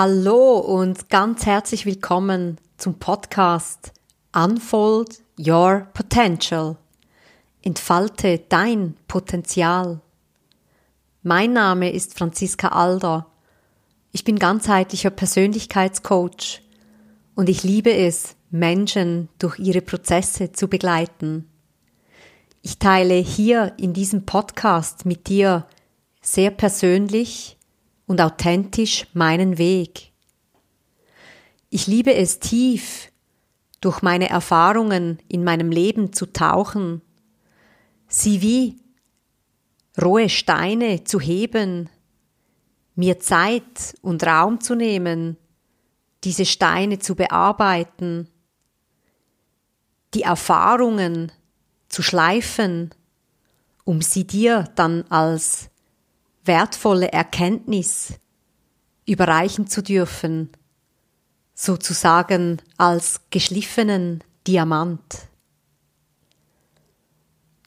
Hallo und ganz herzlich willkommen zum Podcast Unfold Your Potential. Entfalte dein Potenzial. Mein Name ist Franziska Alder. Ich bin ganzheitlicher Persönlichkeitscoach und ich liebe es, Menschen durch ihre Prozesse zu begleiten. Ich teile hier in diesem Podcast mit dir sehr persönlich und authentisch meinen Weg. Ich liebe es tief, durch meine Erfahrungen in meinem Leben zu tauchen, sie wie rohe Steine zu heben, mir Zeit und Raum zu nehmen, diese Steine zu bearbeiten, die Erfahrungen zu schleifen, um sie dir dann als wertvolle Erkenntnis überreichen zu dürfen, sozusagen als geschliffenen Diamant.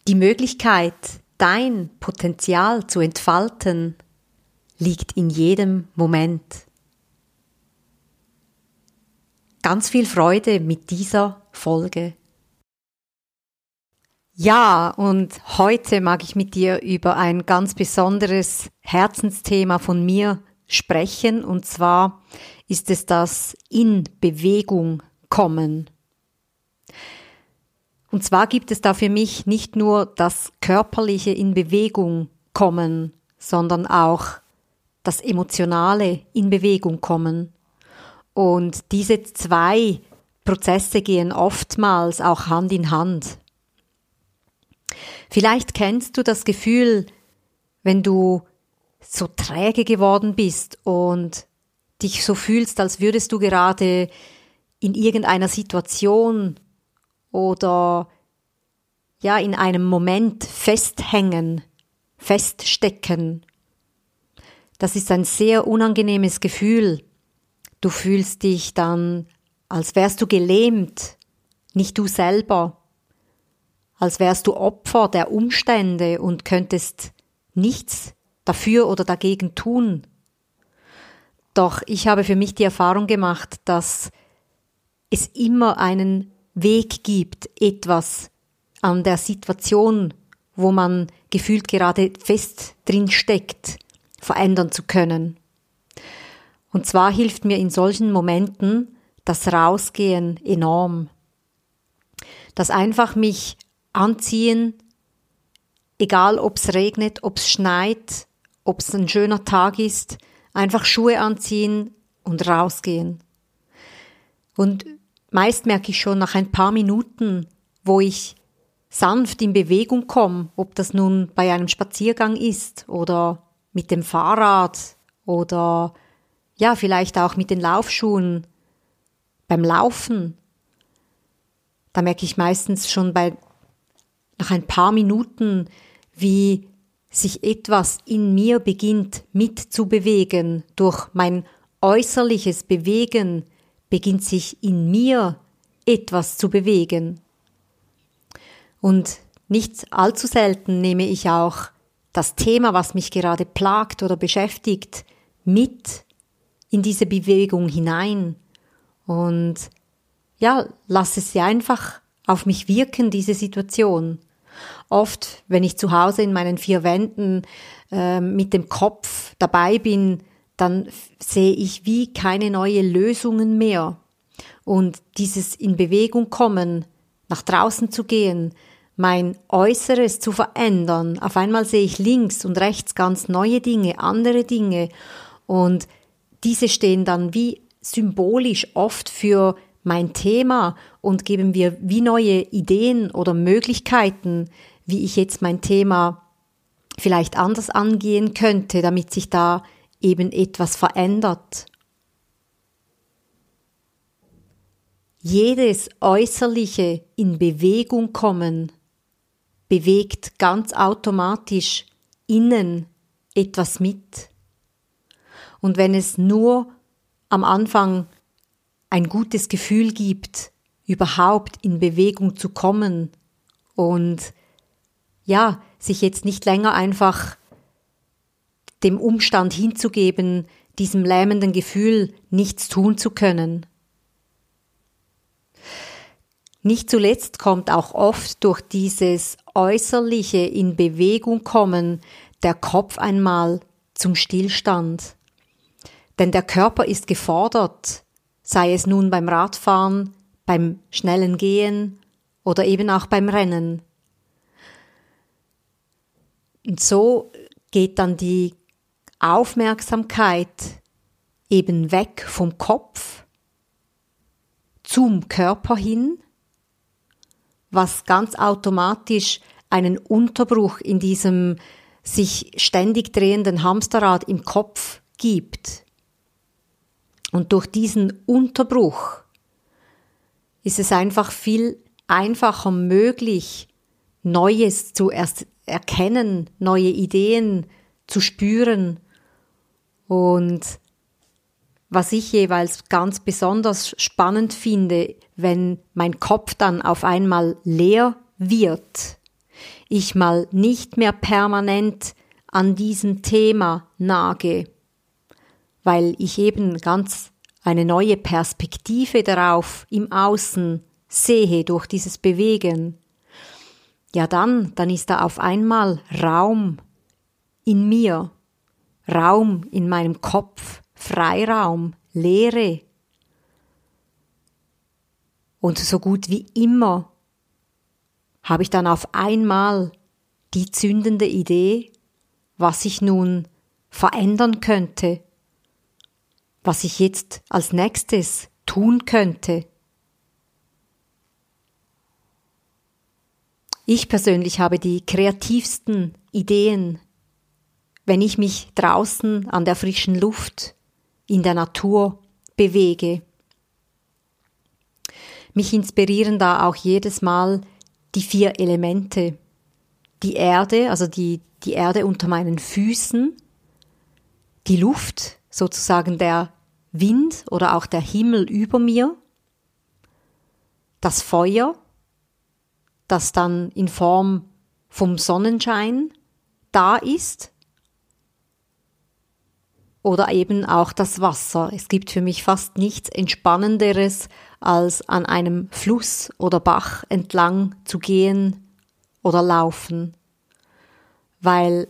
Die Möglichkeit, dein Potenzial zu entfalten, liegt in jedem Moment. Ganz viel Freude mit dieser Folge. Ja, und heute mag ich mit dir über ein ganz besonderes Herzensthema von mir sprechen, und zwar ist es das in Bewegung kommen. Und zwar gibt es da für mich nicht nur das körperliche in Bewegung kommen, sondern auch das emotionale in Bewegung kommen. Und diese zwei Prozesse gehen oftmals auch Hand in Hand. Vielleicht kennst du das Gefühl, wenn du so träge geworden bist und dich so fühlst, als würdest du gerade in irgendeiner Situation oder ja in einem Moment festhängen, feststecken. Das ist ein sehr unangenehmes Gefühl. Du fühlst dich dann, als wärst du gelähmt, nicht du selber als wärst du Opfer der Umstände und könntest nichts dafür oder dagegen tun. Doch ich habe für mich die Erfahrung gemacht, dass es immer einen Weg gibt, etwas an der Situation, wo man gefühlt gerade fest drin steckt, verändern zu können. Und zwar hilft mir in solchen Momenten das Rausgehen enorm. Das einfach mich anziehen, egal ob es regnet, ob es schneit, ob es ein schöner Tag ist, einfach Schuhe anziehen und rausgehen. Und meist merke ich schon nach ein paar Minuten, wo ich sanft in Bewegung komme, ob das nun bei einem Spaziergang ist oder mit dem Fahrrad oder ja, vielleicht auch mit den Laufschuhen beim Laufen. Da merke ich meistens schon bei nach ein paar Minuten, wie sich etwas in mir beginnt mitzubewegen. Durch mein äußerliches Bewegen beginnt sich in mir etwas zu bewegen. Und nicht allzu selten nehme ich auch das Thema, was mich gerade plagt oder beschäftigt, mit in diese Bewegung hinein. Und ja, lasse sie einfach auf mich wirken, diese Situation. Oft, wenn ich zu Hause in meinen vier Wänden äh, mit dem Kopf dabei bin, dann sehe ich wie keine neue Lösungen mehr. Und dieses in Bewegung kommen, nach draußen zu gehen, mein Äußeres zu verändern. Auf einmal sehe ich links und rechts ganz neue Dinge, andere Dinge. Und diese stehen dann wie symbolisch oft für mein Thema und geben mir wie neue Ideen oder Möglichkeiten, wie ich jetzt mein Thema vielleicht anders angehen könnte, damit sich da eben etwas verändert. Jedes äußerliche in Bewegung kommen bewegt ganz automatisch innen etwas mit. Und wenn es nur am Anfang ein gutes Gefühl gibt, überhaupt in Bewegung zu kommen und ja, sich jetzt nicht länger einfach dem Umstand hinzugeben, diesem lähmenden Gefühl, nichts tun zu können. Nicht zuletzt kommt auch oft durch dieses äußerliche in Bewegung kommen der Kopf einmal zum Stillstand. Denn der Körper ist gefordert, sei es nun beim Radfahren, beim schnellen Gehen oder eben auch beim Rennen. Und so geht dann die Aufmerksamkeit eben weg vom Kopf zum Körper hin, was ganz automatisch einen Unterbruch in diesem sich ständig drehenden Hamsterrad im Kopf gibt. Und durch diesen Unterbruch ist es einfach viel einfacher möglich, Neues zu erkennen, neue Ideen zu spüren. Und was ich jeweils ganz besonders spannend finde, wenn mein Kopf dann auf einmal leer wird, ich mal nicht mehr permanent an diesem Thema nage, weil ich eben ganz eine neue Perspektive darauf im Außen sehe durch dieses Bewegen, ja dann, dann ist da auf einmal Raum in mir, Raum in meinem Kopf, Freiraum, Leere. Und so gut wie immer habe ich dann auf einmal die zündende Idee, was ich nun verändern könnte, was ich jetzt als nächstes tun könnte. Ich persönlich habe die kreativsten Ideen, wenn ich mich draußen an der frischen Luft in der Natur bewege. Mich inspirieren da auch jedes Mal die vier Elemente. Die Erde, also die, die Erde unter meinen Füßen, die Luft, sozusagen der Wind oder auch der Himmel über mir, das Feuer, das dann in Form vom Sonnenschein da ist, oder eben auch das Wasser. Es gibt für mich fast nichts Entspannenderes, als an einem Fluss oder Bach entlang zu gehen oder laufen, weil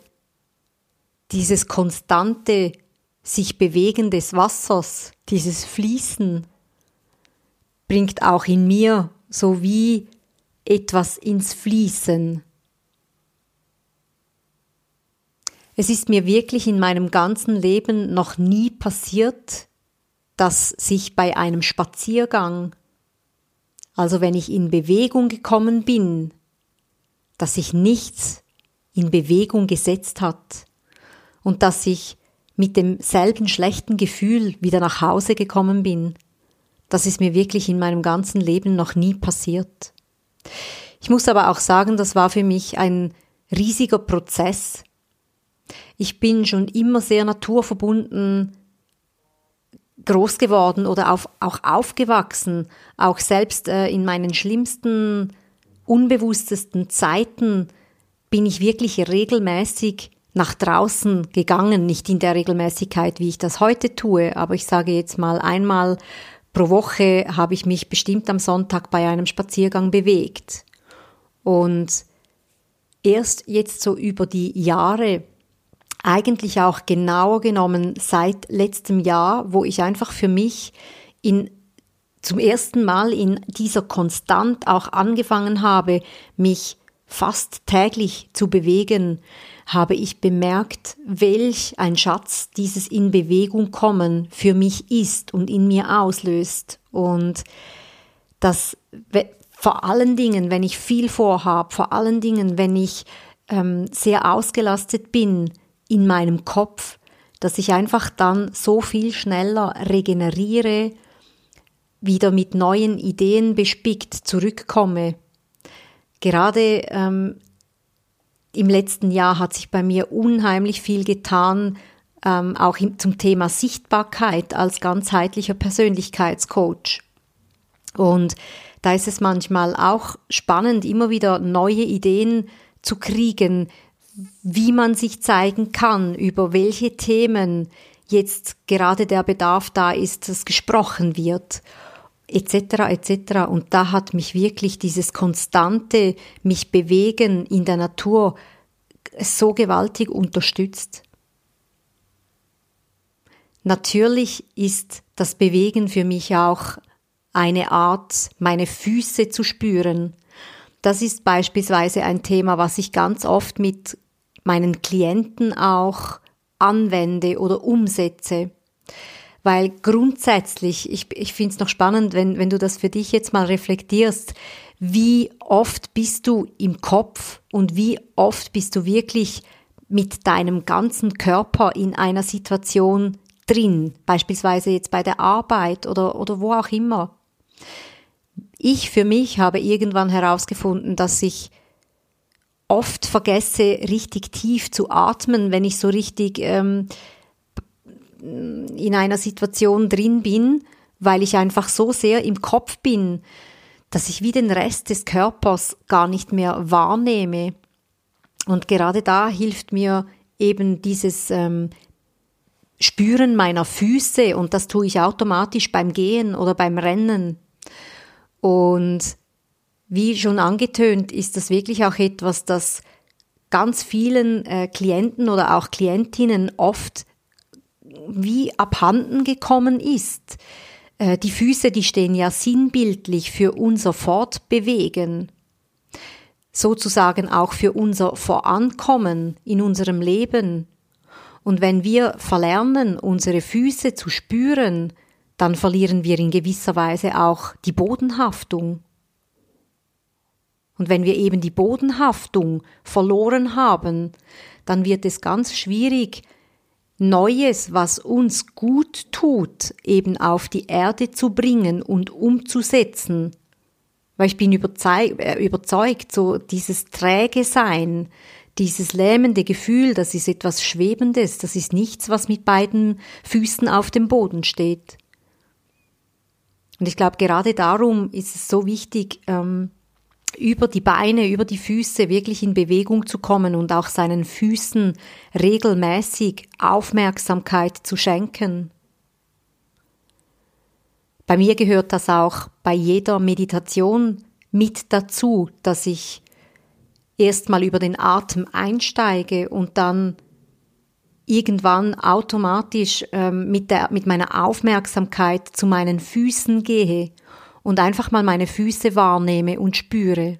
dieses konstante sich bewegen des Wassers, dieses Fließen, bringt auch in mir so wie etwas ins Fließen. Es ist mir wirklich in meinem ganzen Leben noch nie passiert, dass sich bei einem Spaziergang, also wenn ich in Bewegung gekommen bin, dass sich nichts in Bewegung gesetzt hat und dass ich mit demselben schlechten Gefühl wieder nach Hause gekommen bin. Das ist mir wirklich in meinem ganzen Leben noch nie passiert. Ich muss aber auch sagen, das war für mich ein riesiger Prozess. Ich bin schon immer sehr naturverbunden groß geworden oder auf, auch aufgewachsen, auch selbst äh, in meinen schlimmsten, unbewusstesten Zeiten bin ich wirklich regelmäßig nach draußen gegangen, nicht in der Regelmäßigkeit, wie ich das heute tue, aber ich sage jetzt mal einmal pro Woche habe ich mich bestimmt am Sonntag bei einem Spaziergang bewegt. Und erst jetzt so über die Jahre eigentlich auch genauer genommen seit letztem Jahr, wo ich einfach für mich in zum ersten Mal in dieser Konstant auch angefangen habe, mich fast täglich zu bewegen, habe ich bemerkt, welch ein Schatz dieses in Bewegung kommen für mich ist und in mir auslöst. Und das vor allen Dingen, wenn ich viel vorhabe, vor allen Dingen, wenn ich ähm, sehr ausgelastet bin, in meinem Kopf, dass ich einfach dann so viel schneller regeneriere, wieder mit neuen Ideen bespickt zurückkomme. Gerade ähm, im letzten Jahr hat sich bei mir unheimlich viel getan, ähm, auch im, zum Thema Sichtbarkeit als ganzheitlicher Persönlichkeitscoach. Und da ist es manchmal auch spannend, immer wieder neue Ideen zu kriegen, wie man sich zeigen kann, über welche Themen jetzt gerade der Bedarf da ist, dass gesprochen wird, etc. etc. Und da hat mich wirklich dieses konstante mich bewegen in der Natur so gewaltig unterstützt. Natürlich ist das Bewegen für mich auch eine Art, meine Füße zu spüren. Das ist beispielsweise ein Thema, was ich ganz oft mit meinen Klienten auch anwende oder umsetze. Weil grundsätzlich, ich, ich finde es noch spannend, wenn, wenn du das für dich jetzt mal reflektierst, wie oft bist du im Kopf und wie oft bist du wirklich mit deinem ganzen Körper in einer Situation drin, beispielsweise jetzt bei der Arbeit oder, oder wo auch immer. Ich für mich habe irgendwann herausgefunden, dass ich oft vergesse, richtig tief zu atmen, wenn ich so richtig ähm, in einer Situation drin bin, weil ich einfach so sehr im Kopf bin, dass ich wie den Rest des Körpers gar nicht mehr wahrnehme. Und gerade da hilft mir eben dieses ähm, Spüren meiner Füße und das tue ich automatisch beim Gehen oder beim Rennen. Und wie schon angetönt, ist das wirklich auch etwas, das ganz vielen äh, Klienten oder auch Klientinnen oft wie abhanden gekommen ist. Äh, die Füße, die stehen ja sinnbildlich für unser Fortbewegen, sozusagen auch für unser Vorankommen in unserem Leben. Und wenn wir verlernen, unsere Füße zu spüren, dann verlieren wir in gewisser Weise auch die Bodenhaftung. Und wenn wir eben die Bodenhaftung verloren haben, dann wird es ganz schwierig, Neues, was uns gut tut, eben auf die Erde zu bringen und umzusetzen. Weil ich bin äh, überzeugt, so dieses träge Sein, dieses lähmende Gefühl, das ist etwas Schwebendes, das ist nichts, was mit beiden Füßen auf dem Boden steht. Und ich glaube, gerade darum ist es so wichtig, ähm, über die Beine, über die Füße wirklich in Bewegung zu kommen und auch seinen Füßen regelmäßig Aufmerksamkeit zu schenken. Bei mir gehört das auch bei jeder Meditation mit dazu, dass ich erstmal über den Atem einsteige und dann irgendwann automatisch ähm, mit, der, mit meiner Aufmerksamkeit zu meinen Füßen gehe und einfach mal meine Füße wahrnehme und spüre.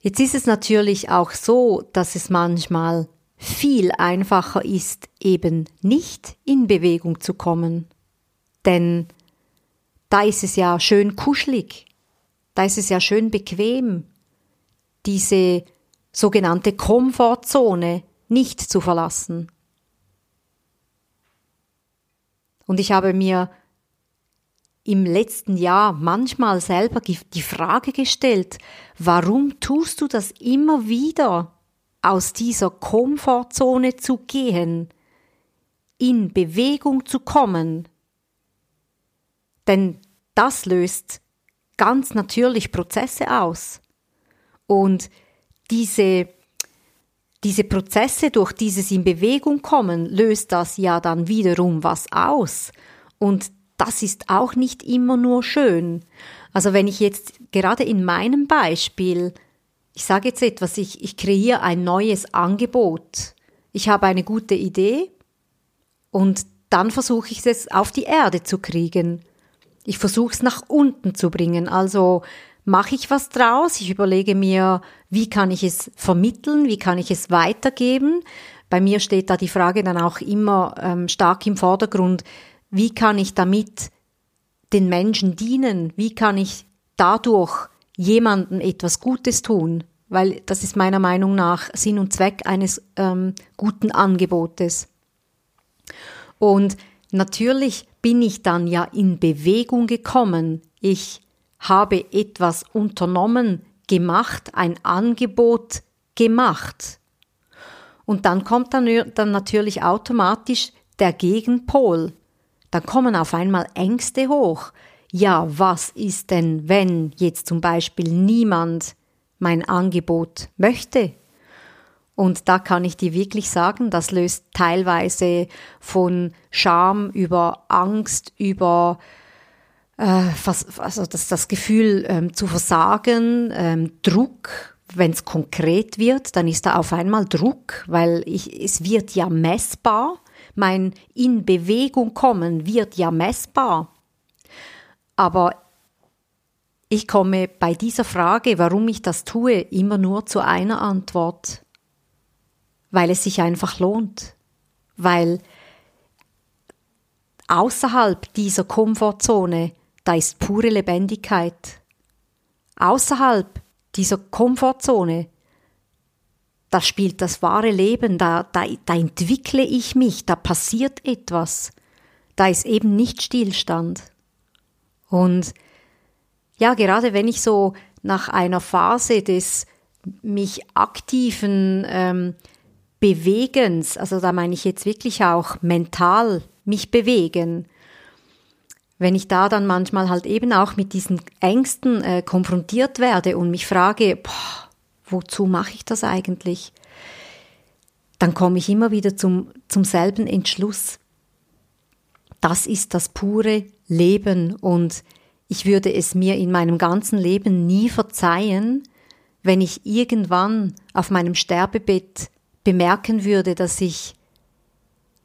Jetzt ist es natürlich auch so, dass es manchmal viel einfacher ist, eben nicht in Bewegung zu kommen. Denn da ist es ja schön kuschelig, da ist es ja schön bequem, diese sogenannte Komfortzone nicht zu verlassen. Und ich habe mir im letzten Jahr manchmal selber die Frage gestellt, warum tust du das immer wieder, aus dieser Komfortzone zu gehen, in Bewegung zu kommen? Denn das löst ganz natürlich Prozesse aus. Und diese, diese Prozesse durch dieses in Bewegung kommen, löst das ja dann wiederum was aus. Und das ist auch nicht immer nur schön. Also wenn ich jetzt gerade in meinem Beispiel, ich sage jetzt etwas, ich, ich kreiere ein neues Angebot. Ich habe eine gute Idee und dann versuche ich es auf die Erde zu kriegen. Ich versuche es nach unten zu bringen. Also mache ich was draus? Ich überlege mir, wie kann ich es vermitteln? Wie kann ich es weitergeben? Bei mir steht da die Frage dann auch immer ähm, stark im Vordergrund, wie kann ich damit den Menschen dienen? Wie kann ich dadurch jemandem etwas Gutes tun? Weil das ist meiner Meinung nach Sinn und Zweck eines ähm, guten Angebotes. Und natürlich bin ich dann ja in Bewegung gekommen. Ich habe etwas unternommen, gemacht, ein Angebot gemacht. Und dann kommt dann, dann natürlich automatisch der Gegenpol. Dann kommen auf einmal Ängste hoch. Ja, was ist denn, wenn jetzt zum Beispiel niemand mein Angebot möchte? Und da kann ich dir wirklich sagen, das löst teilweise von Scham über Angst, über äh, also das, das Gefühl ähm, zu versagen, ähm, Druck, wenn es konkret wird, dann ist da auf einmal Druck, weil ich, es wird ja messbar. Mein in Bewegung kommen wird ja messbar. Aber ich komme bei dieser Frage, warum ich das tue, immer nur zu einer Antwort weil es sich einfach lohnt, weil außerhalb dieser Komfortzone, da ist pure Lebendigkeit. Außerhalb dieser Komfortzone, da spielt das wahre Leben, da, da, da entwickle ich mich, da passiert etwas, da ist eben nicht Stillstand. Und ja, gerade wenn ich so nach einer Phase des mich aktiven ähm, Bewegens, also da meine ich jetzt wirklich auch mental mich bewegen, wenn ich da dann manchmal halt eben auch mit diesen Ängsten äh, konfrontiert werde und mich frage, boah, wozu mache ich das eigentlich? Dann komme ich immer wieder zum, zum selben Entschluss. Das ist das pure Leben und ich würde es mir in meinem ganzen Leben nie verzeihen, wenn ich irgendwann auf meinem Sterbebett bemerken würde, dass ich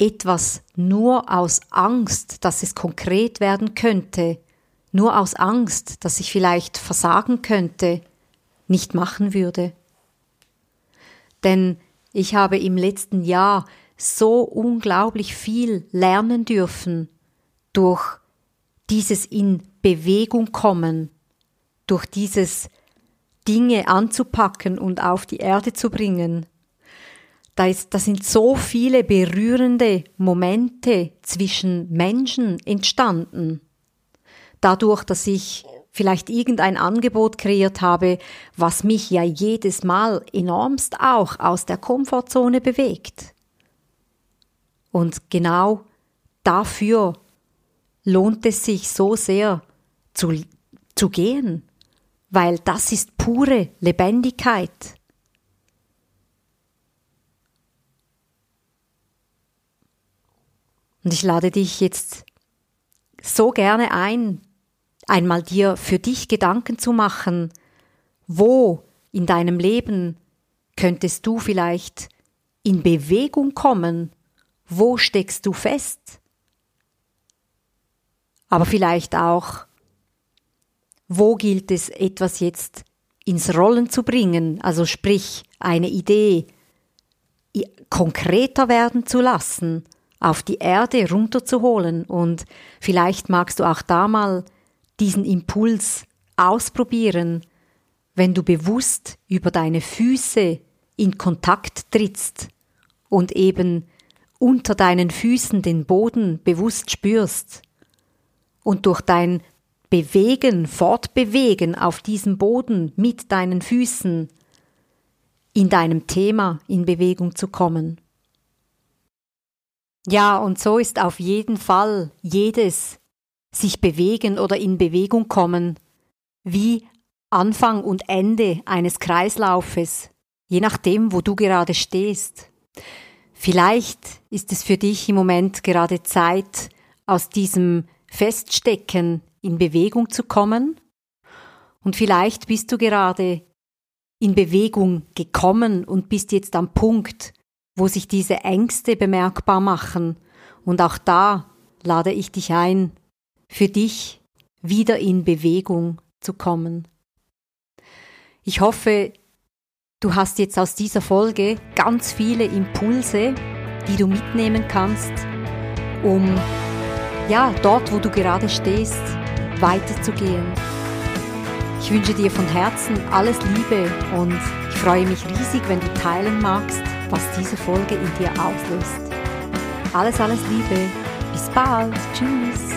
etwas nur aus Angst, dass es konkret werden könnte, nur aus Angst, dass ich vielleicht versagen könnte, nicht machen würde. Denn ich habe im letzten Jahr so unglaublich viel lernen dürfen durch dieses in Bewegung kommen, durch dieses Dinge anzupacken und auf die Erde zu bringen, da, ist, da sind so viele berührende Momente zwischen Menschen entstanden. Dadurch, dass ich vielleicht irgendein Angebot kreiert habe, was mich ja jedes Mal enormst auch aus der Komfortzone bewegt. Und genau dafür lohnt es sich so sehr zu, zu gehen, weil das ist pure Lebendigkeit. Und ich lade dich jetzt so gerne ein, einmal dir für dich Gedanken zu machen, wo in deinem Leben könntest du vielleicht in Bewegung kommen, wo steckst du fest, aber vielleicht auch, wo gilt es etwas jetzt ins Rollen zu bringen, also sprich eine Idee konkreter werden zu lassen, auf die Erde runterzuholen. Und vielleicht magst du auch da mal diesen Impuls ausprobieren, wenn du bewusst über deine Füße in Kontakt trittst und eben unter deinen Füßen den Boden bewusst spürst und durch dein Bewegen, Fortbewegen auf diesem Boden mit deinen Füßen in deinem Thema in Bewegung zu kommen. Ja, und so ist auf jeden Fall jedes sich bewegen oder in Bewegung kommen wie Anfang und Ende eines Kreislaufes, je nachdem, wo du gerade stehst. Vielleicht ist es für dich im Moment gerade Zeit, aus diesem Feststecken in Bewegung zu kommen. Und vielleicht bist du gerade in Bewegung gekommen und bist jetzt am Punkt, wo sich diese Ängste bemerkbar machen. Und auch da lade ich dich ein, für dich wieder in Bewegung zu kommen. Ich hoffe, du hast jetzt aus dieser Folge ganz viele Impulse, die du mitnehmen kannst, um ja, dort, wo du gerade stehst, weiterzugehen. Ich wünsche dir von Herzen alles Liebe und ich freue mich riesig, wenn du teilen magst was diese Folge in dir auslöst. Alles, alles Liebe. Bis bald. Tschüss.